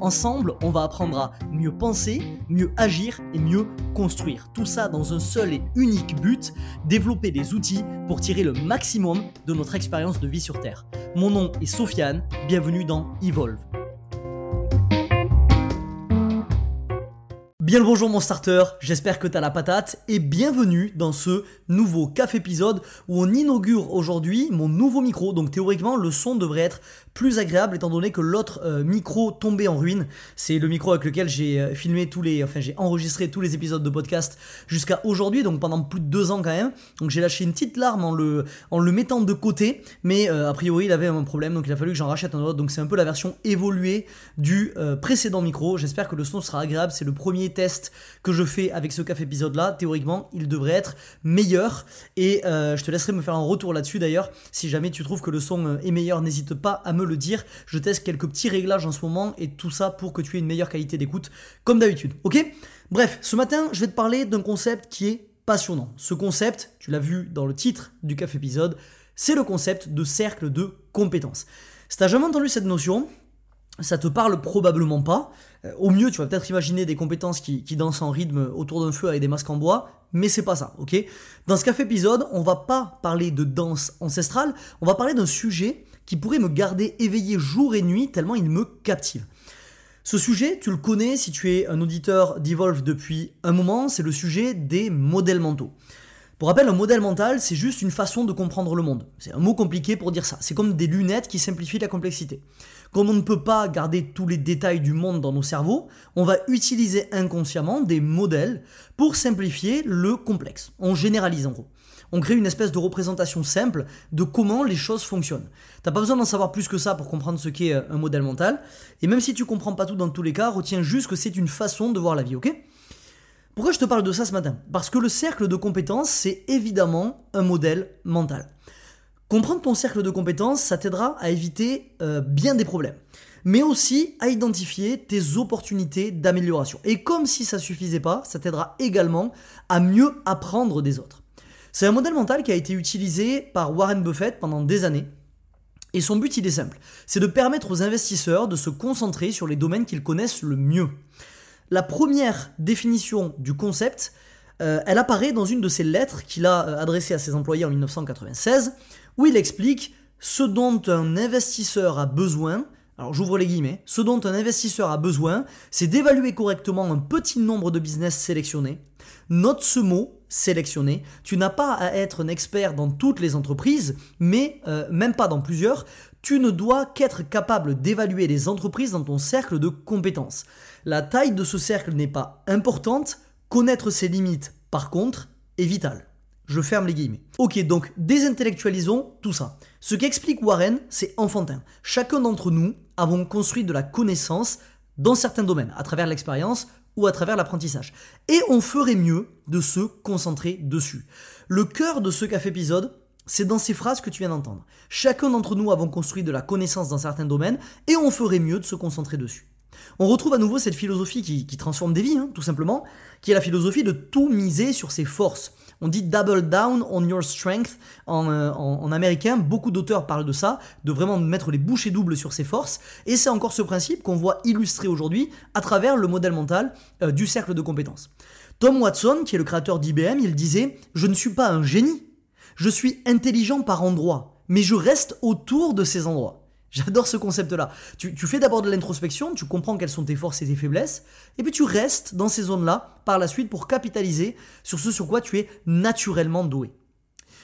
Ensemble, on va apprendre à mieux penser, mieux agir et mieux construire. Tout ça dans un seul et unique but, développer des outils pour tirer le maximum de notre expérience de vie sur Terre. Mon nom est Sofiane, bienvenue dans Evolve. Bien le bonjour mon starter, j'espère que t'as la patate et bienvenue dans ce nouveau café épisode où on inaugure aujourd'hui mon nouveau micro. Donc théoriquement le son devrait être plus agréable étant donné que l'autre euh, micro tombé en ruine. C'est le micro avec lequel j'ai euh, filmé tous les, enfin j'ai enregistré tous les épisodes de podcast jusqu'à aujourd'hui, donc pendant plus de deux ans quand même. Donc j'ai lâché une petite larme en le, en le mettant de côté, mais euh, a priori il avait un problème, donc il a fallu que j'en rachète un autre. Donc c'est un peu la version évoluée du précédent micro. J'espère que le son sera agréable. C'est le premier que je fais avec ce café épisode là. Théoriquement, il devrait être meilleur et je te laisserai me faire un retour là-dessus d'ailleurs. Si jamais tu trouves que le son est meilleur, n'hésite pas à me le dire. Je teste quelques petits réglages en ce moment et tout ça pour que tu aies une meilleure qualité d'écoute, comme d'habitude. Ok? Bref, ce matin, je vais te parler d'un concept qui est passionnant. Ce concept, tu l'as vu dans le titre du café épisode, c'est le concept de cercle de compétences. Si t'as jamais entendu cette notion, ça te parle probablement pas. Euh, au mieux, tu vas peut-être imaginer des compétences qui, qui, dansent en rythme autour d'un feu avec des masques en bois, mais c'est pas ça, ok? Dans ce café épisode, on va pas parler de danse ancestrale, on va parler d'un sujet qui pourrait me garder éveillé jour et nuit tellement il me captive. Ce sujet, tu le connais si tu es un auditeur d'Evolve depuis un moment, c'est le sujet des modèles mentaux. Pour rappel, un modèle mental, c'est juste une façon de comprendre le monde. C'est un mot compliqué pour dire ça. C'est comme des lunettes qui simplifient la complexité. Comme on ne peut pas garder tous les détails du monde dans nos cerveaux, on va utiliser inconsciemment des modèles pour simplifier le complexe. On généralise en gros on crée une espèce de représentation simple de comment les choses fonctionnent. T'as pas besoin d'en savoir plus que ça pour comprendre ce qu'est euh, un modèle mental, et même si tu comprends pas tout dans tous les cas, retiens juste que c'est une façon de voir la vie, ok? Pourquoi je te parle de ça ce matin? Parce que le cercle de compétences, c'est évidemment un modèle mental. Comprendre ton cercle de compétences, ça t'aidera à éviter euh, bien des problèmes, mais aussi à identifier tes opportunités d'amélioration. Et comme si ça suffisait pas, ça t'aidera également à mieux apprendre des autres. C'est un modèle mental qui a été utilisé par Warren Buffett pendant des années. Et son but, il est simple. C'est de permettre aux investisseurs de se concentrer sur les domaines qu'ils connaissent le mieux. La première définition du concept, euh, elle apparaît dans une de ses lettres qu'il a euh, adressées à ses employés en 1996, où il explique ce dont un investisseur a besoin, alors j'ouvre les guillemets, ce dont un investisseur a besoin, c'est d'évaluer correctement un petit nombre de business sélectionnés. Note ce mot sélectionné. Tu n'as pas à être un expert dans toutes les entreprises, mais euh, même pas dans plusieurs. Tu ne dois qu'être capable d'évaluer les entreprises dans ton cercle de compétences. La taille de ce cercle n'est pas importante, connaître ses limites, par contre, est vital. Je ferme les guillemets. Ok, donc désintellectualisons tout ça. Ce qu'explique Warren, c'est enfantin. Chacun d'entre nous avons construit de la connaissance dans certains domaines, à travers l'expérience ou à travers l'apprentissage. Et on ferait mieux de se concentrer dessus. Le cœur de ce café épisode, c'est dans ces phrases que tu viens d'entendre. Chacun d'entre nous avons construit de la connaissance dans certains domaines et on ferait mieux de se concentrer dessus. On retrouve à nouveau cette philosophie qui, transforme des vies, hein, tout simplement, qui est la philosophie de tout miser sur ses forces. On dit double down on your strength euh, en, américain. Beaucoup d'auteurs parlent de ça, de vraiment mettre les bouchées doubles sur ses forces. Et c'est encore ce principe qu'on voit illustré aujourd'hui à travers le modèle mental euh, du cercle de compétences. Tom Watson, qui est le créateur d'IBM, il disait Je ne suis pas un génie, je suis intelligent par endroits, mais je reste autour de ces endroits. J'adore ce concept-là. Tu, fais d'abord de l'introspection, tu comprends quelles sont tes forces et tes faiblesses, et puis tu restes dans ces zones-là par la suite pour capitaliser sur ce sur quoi tu es naturellement doué.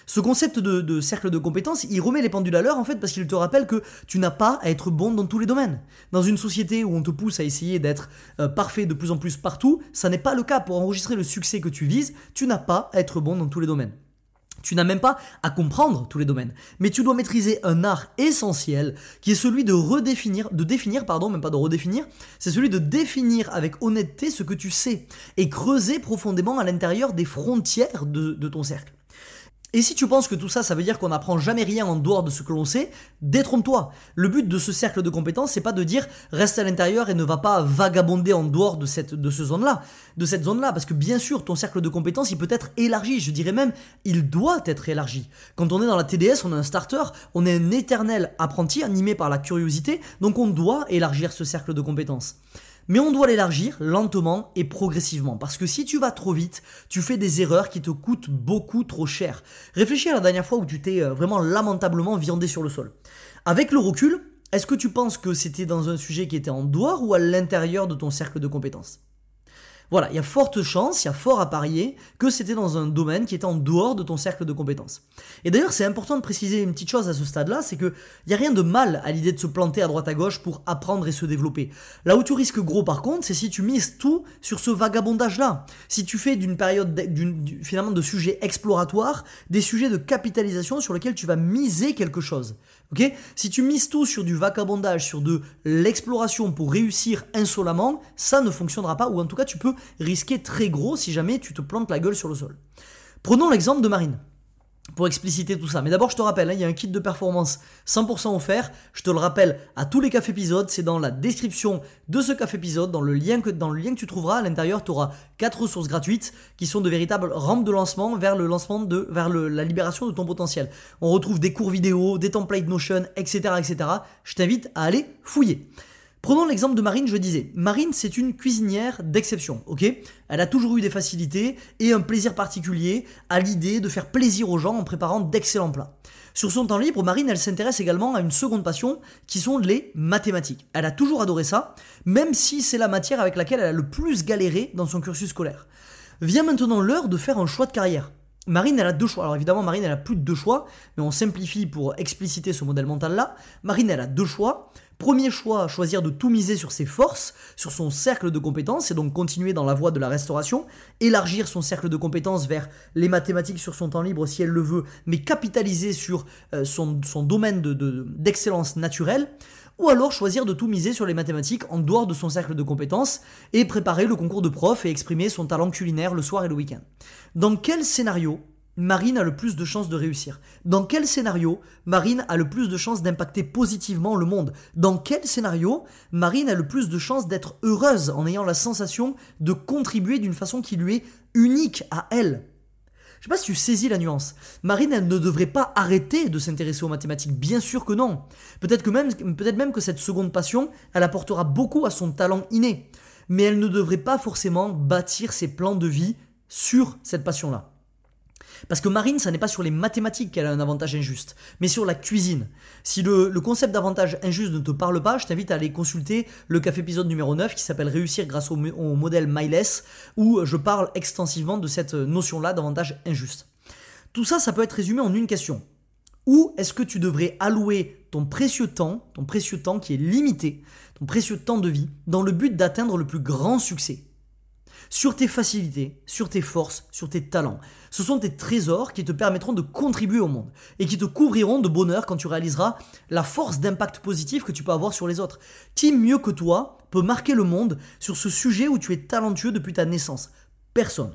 Ce concept de, cercle de compétences, il remet les pendules à l'heure en fait parce qu'il te rappelle que tu n'as pas à être bon dans tous les domaines. Dans une société où on te pousse à essayer d'être euh, parfait de plus en plus partout, ça n'est pas le cas. Pour enregistrer le succès que tu vises, tu n'as pas à être bon dans tous les domaines. Tu n'as même pas à comprendre tous les domaines, mais tu dois maîtriser un art essentiel qui est celui de redéfinir, de définir, pardon, même pas de redéfinir, c'est celui de définir avec honnêteté ce que tu sais et creuser profondément à l'intérieur des frontières de, ton cercle. Et si tu penses que tout ça, ça veut dire qu'on n'apprend jamais rien en dehors de ce que l'on sait, détrompe-toi. Le but de ce cercle de compétences, c'est pas de dire reste à l'intérieur et ne va pas vagabonder en dehors de cette, de ce zone-là, de cette zone-là, parce que bien sûr, ton cercle de compétences, il peut être élargi. Je dirais même, il doit être élargi. Quand on est dans la TDS, on est un starter, on est un éternel apprenti animé par la curiosité, donc on doit élargir ce cercle de compétences. Mais on doit l'élargir lentement et progressivement. Parce que si tu vas trop vite, tu fais des erreurs qui te coûtent beaucoup trop cher. Réfléchis à la dernière fois où tu t'es euh, vraiment lamentablement viandé sur le sol. Avec le recul, est-ce que tu penses que c'était dans un sujet qui était en dehors ou à l'intérieur de ton cercle de compétences? Voilà, il y a forte chance, il y a fort à parier que c'était dans un domaine qui était en dehors de ton cercle de compétences. Et d'ailleurs, c'est important de préciser une petite chose à ce stade-là, c'est que il y a rien de mal à l'idée de se planter à droite à gauche pour apprendre et se développer. Là où tu risques gros par contre, c'est si tu mises tout sur ce vagabondage-là. Si tu fais d'une période finalement de sujets exploratoires des sujets de capitalisation sur lesquels tu vas miser quelque chose. Si tu mises tout sur du vagabondage, sur de l'exploration pour réussir insolemment, ça ne fonctionnera pas ou en tout cas tu peux risquer très gros si jamais tu te plantes la gueule sur le sol. Prenons l'exemple de Marine pour expliciter tout ça. Mais d'abord, je te rappelle, hein, il y a un kit de performance 100% offert. Je te le rappelle à tous les cafés épisodes, c'est dans la description de ce café épisode, dans le lien que, dans le lien que tu trouveras à l'intérieur, tu auras quatre ressources gratuites qui sont de véritables rampes de lancement vers le lancement de, vers la libération de ton potentiel. On retrouve des cours vidéo, des templates Notion, etc., etc. Je t'invite à aller fouiller. Prenons l'exemple de Marine, je disais. Marine, c'est une cuisinière d'exception, ok? Elle a toujours eu des facilités et un plaisir particulier à l'idée de faire plaisir aux gens en préparant d'excellents plats. Sur son temps libre, Marine, elle s'intéresse également à une seconde passion qui sont les mathématiques. Elle a toujours adoré ça, même si c'est la matière avec laquelle elle a le plus galéré dans son cursus scolaire. Vient maintenant l'heure de faire un choix de carrière. Marine, elle a deux choix. Alors évidemment, Marine, elle a plus de deux choix, mais on simplifie pour expliciter ce modèle mental-là. Marine, elle a deux choix. Premier choix, choisir de tout miser sur ses forces, sur son cercle de compétences, et donc continuer dans la voie de la restauration, élargir son cercle de compétences vers les mathématiques sur son temps libre si elle le veut, mais capitaliser sur euh, son, domaine d'excellence naturelle, ou alors choisir de tout miser sur les mathématiques en dehors de son cercle de compétences et préparer le concours de prof et exprimer son talent culinaire le soir et le week-end. Dans quel scénario Marine a le plus de chances de réussir? Dans quel scénario Marine a le plus de chances d'impacter positivement le monde? Dans quel scénario Marine a le plus de chances d'être heureuse en ayant la sensation de contribuer d'une façon qui lui est unique à elle? Je sais pas si tu saisis la nuance. Marine, elle ne devrait pas arrêter de s'intéresser aux mathématiques. Bien sûr que non. Peut-être que même, peut-être même que cette seconde passion, elle apportera beaucoup à son talent inné. Mais elle ne devrait pas forcément bâtir ses plans de vie sur cette passion-là. Parce que Marine, ça n'est pas sur les mathématiques qu'elle a un avantage injuste, mais sur la cuisine. Si le, concept d'avantage injuste ne te parle pas, je t'invite à aller consulter le café épisode numéro 9 qui s'appelle Réussir grâce au, au modèle Miles, où je parle extensivement de cette notion-là d'avantage injuste. Tout ça, ça peut être résumé en une question. Où est-ce que tu devrais allouer ton précieux temps, ton précieux temps qui est limité, ton précieux temps de vie, dans le but d'atteindre le plus grand succès? Sur tes facilités, sur tes forces, sur tes talents. Ce sont tes trésors qui te permettront de contribuer au monde et qui te couvriront de bonheur quand tu réaliseras la force d'impact positif que tu peux avoir sur les autres. Qui mieux que toi peut marquer le monde sur ce sujet où tu es talentueux depuis ta naissance? Personne.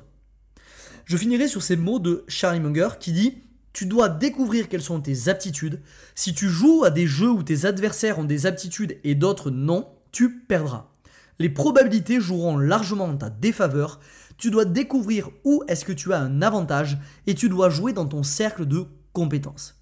Je finirai sur ces mots de Charlie Munger qui dit tu dois découvrir quelles sont tes aptitudes. Si tu joues à des jeux où tes adversaires ont des aptitudes et d'autres non, tu perdras les probabilités joueront largement en ta défaveur. Tu dois découvrir où est-ce que tu as un avantage et tu dois jouer dans ton cercle de compétences.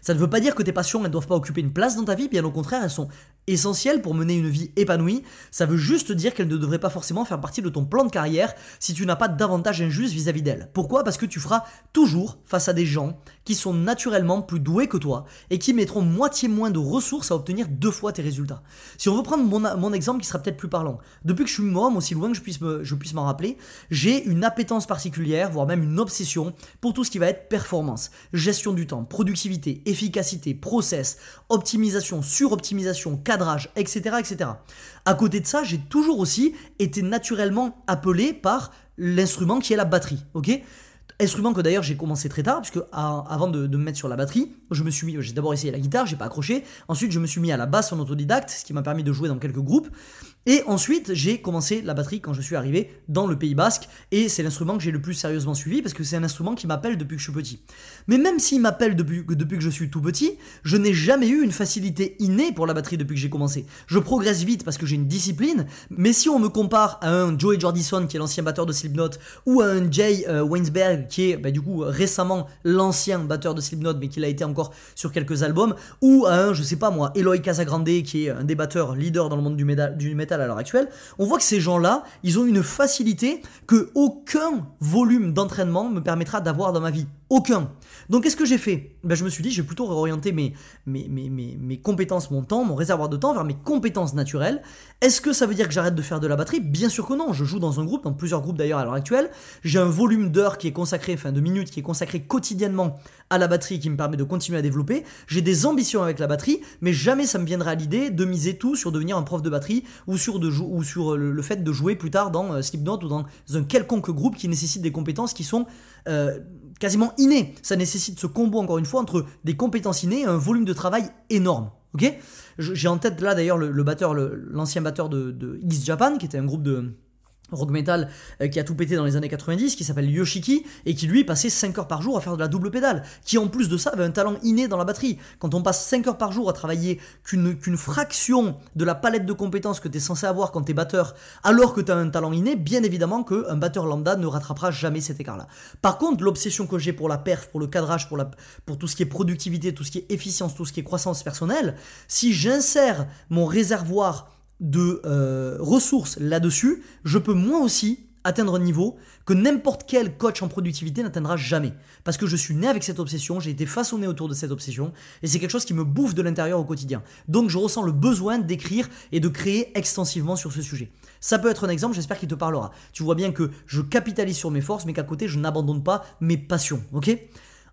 Ça ne veut pas dire que tes passions ne doivent pas occuper une place dans ta vie, bien au contraire, elles sont essentielles pour mener une vie épanouie. Ça veut juste dire qu'elles ne devraient pas forcément faire partie de ton plan de carrière si tu n'as pas d'avantage injuste vis-à-vis d'elles. Pourquoi? Parce que tu feras toujours face à des gens qui sont naturellement plus doués que toi et qui mettront moitié moins de ressources à obtenir deux fois tes résultats. Si on veut prendre mon, exemple qui sera peut-être plus parlant, depuis que je suis môme, aussi loin que je puisse, je puisse m'en rappeler, j'ai une appétence particulière, voire même une obsession pour tout ce qui va être performance, gestion du temps, productivité, efficacité, process, optimisation, suroptimisation, cadrage, etc., etc. À côté de ça, j'ai toujours aussi été naturellement appelé par l'instrument qui est la batterie, ok? Instrument que d'ailleurs j'ai commencé très tard, puisque avant de, me mettre sur la batterie, je me suis mis, j'ai d'abord essayé la guitare, j'ai pas accroché, ensuite je me suis mis à la basse en autodidacte, ce qui m'a permis de jouer dans quelques groupes, Et ensuite, j'ai commencé la batterie quand je suis arrivé dans le Pays Basque, et c'est l'instrument que j'ai le plus sérieusement suivi parce que c'est un instrument qui m'appelle depuis que je suis petit. Mais même s'il m'appelle depuis, depuis que je suis tout petit, je n'ai jamais eu une facilité innée pour la batterie depuis que j'ai commencé. Je progresse vite parce que j'ai une discipline, mais si on me compare à un Joey Jordison qui est l'ancien batteur de Slipknot, ou à un Jay euh, Weinsberg qui est bah, du coup récemment l'ancien batteur de Slipknot mais qui l'a été encore sur quelques albums, ou à un, je sais pas moi, Eloy Casagrande qui est un des batteurs leader dans le monde du, du métal à l'heure actuelle, on voit que ces gens-là, ils ont une facilité que aucun volume d'entraînement me permettra d'avoir dans ma vie. Aucun. Donc qu'est-ce que j'ai fait? Ben, Je me suis dit, je vais plutôt réorienter mes, mes, mes, mes, compétences, mon temps, mon réservoir de temps vers mes compétences naturelles. Est-ce que ça veut dire que j'arrête de faire de la batterie? Bien sûr que non. Je joue dans un groupe, dans plusieurs groupes d'ailleurs à l'heure actuelle. J'ai un volume d'heures qui est consacré, enfin de minutes, qui est consacré quotidiennement à la batterie qui me permet de continuer à développer. J'ai des ambitions avec la batterie, mais jamais ça me viendra à l'idée de miser tout sur devenir un prof de batterie ou sur, de ou sur le, fait de jouer plus tard dans euh, Slipknot ou dans un quelconque groupe qui nécessite des compétences qui sont euh, quasiment innées. Ça nécessite ce combo, encore une fois, entre des compétences innées et un volume de travail énorme. Ok? J'ai en tête là d'ailleurs le, batteur, l'ancien batteur de, de X Japan, qui était un groupe de rock metal euh, qui a tout pété dans les années 90, qui s'appelle Yoshiki, et qui lui passait 5 heures par jour à faire de la double pédale, qui en plus de ça avait un talent inné dans la batterie. Quand on passe 5 heures par jour à travailler qu'une fraction de la palette de compétences que tu es censé avoir quand tu es batteur, alors que tu as un talent inné, bien évidemment qu'un batteur lambda ne rattrapera jamais cet écart-là. Par contre, l'obsession que j'ai pour la perf, pour le cadrage, pour, la, pour tout ce qui est productivité, tout ce qui est efficience, tout ce qui est croissance personnelle, si j'insère mon réservoir de euh, ressources là-dessus, je peux moi aussi atteindre un niveau que n'importe quel coach en productivité n'atteindra jamais. Parce que je suis né avec cette obsession, j'ai été façonné autour de cette obsession, et c'est quelque chose qui me bouffe de l'intérieur au quotidien. Donc je ressens le besoin d'écrire et de créer extensivement sur ce sujet. Ça peut être un exemple, j'espère qu'il te parlera. Tu vois bien que je capitalise sur mes forces, mais qu'à côté, je n'abandonne pas mes passions. Ok?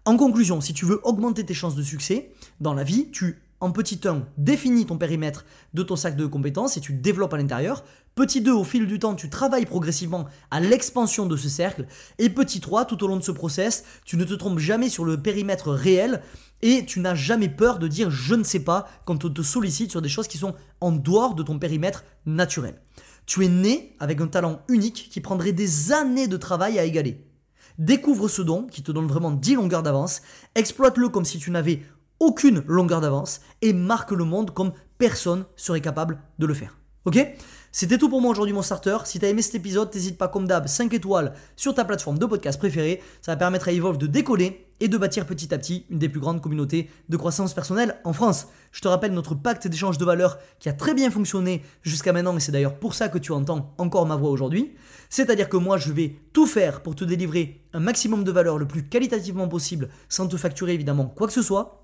En conclusion, si tu veux augmenter tes chances de succès dans la vie, tu en petit 1, définis ton périmètre de ton sac de compétences et tu développes à l'intérieur. Petit 2, au fil du temps, tu travailles progressivement à l'expansion de ce cercle. Et petit 3, tout au long de ce process, tu ne te trompes jamais sur le périmètre réel et tu n'as jamais peur de dire je ne sais pas quand on te sollicite sur des choses qui sont en dehors de ton périmètre naturel. Tu es né avec un talent unique qui prendrait des années de travail à égaler. Découvre ce don qui te donne vraiment 10 longueurs d'avance, exploite-le comme si tu n'avais aucune longueur d'avance et marque le monde comme personne serait capable de le faire. Ok? C'était tout pour moi aujourd'hui mon starter. Si t'as aimé cet épisode, n'hésite pas comme d'hab 5 étoiles sur ta plateforme de podcast préférée. Ça va permettre à Evolve de décoller et de bâtir petit à petit une des plus grandes communautés de croissance personnelle en France. Je te rappelle notre pacte d'échange de valeurs qui a très bien fonctionné jusqu'à maintenant et c'est d'ailleurs pour ça que tu entends encore ma voix aujourd'hui. C'est-à-dire que moi je vais tout faire pour te délivrer un maximum de valeur le plus qualitativement possible sans te facturer évidemment quoi que ce soit.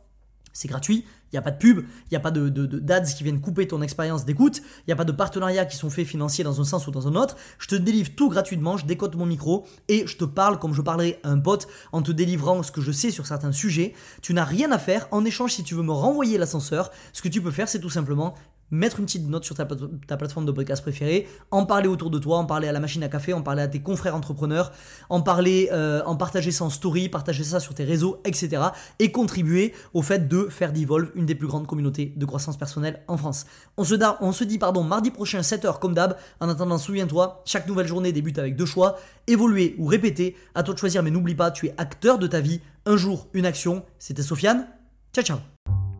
C'est gratuit, il n'y a pas de pub, il n'y a pas de, d'ads qui viennent couper ton expérience d'écoute, il n'y a pas de partenariats qui sont faits financiers dans un sens ou dans un autre. Je te délivre tout gratuitement, je décote mon micro et je te parle comme je parlerais à un pote en te délivrant ce que je sais sur certains sujets. Tu n'as rien à faire. En échange, si tu veux me renvoyer l'ascenseur, ce que tu peux faire, c'est tout simplement mettre une petite note sur ta, plateforme de podcast préférée, en parler autour de toi, en parler à la machine à café, en parler à tes confrères entrepreneurs, en parler, euh, en partager ça en story, partager ça sur tes réseaux, etc. Et contribuer au fait de faire d'Evolve une des plus grandes communautés de croissance personnelle en France. On se, dit pardon mardi prochain 7h comme d'hab. En attendant, souviens-toi, chaque nouvelle journée débute avec deux choix, évoluer ou répéter. À toi de choisir, mais n'oublie pas, tu es acteur de ta vie. Un jour, une action. C'était Sofiane. Ciao ciao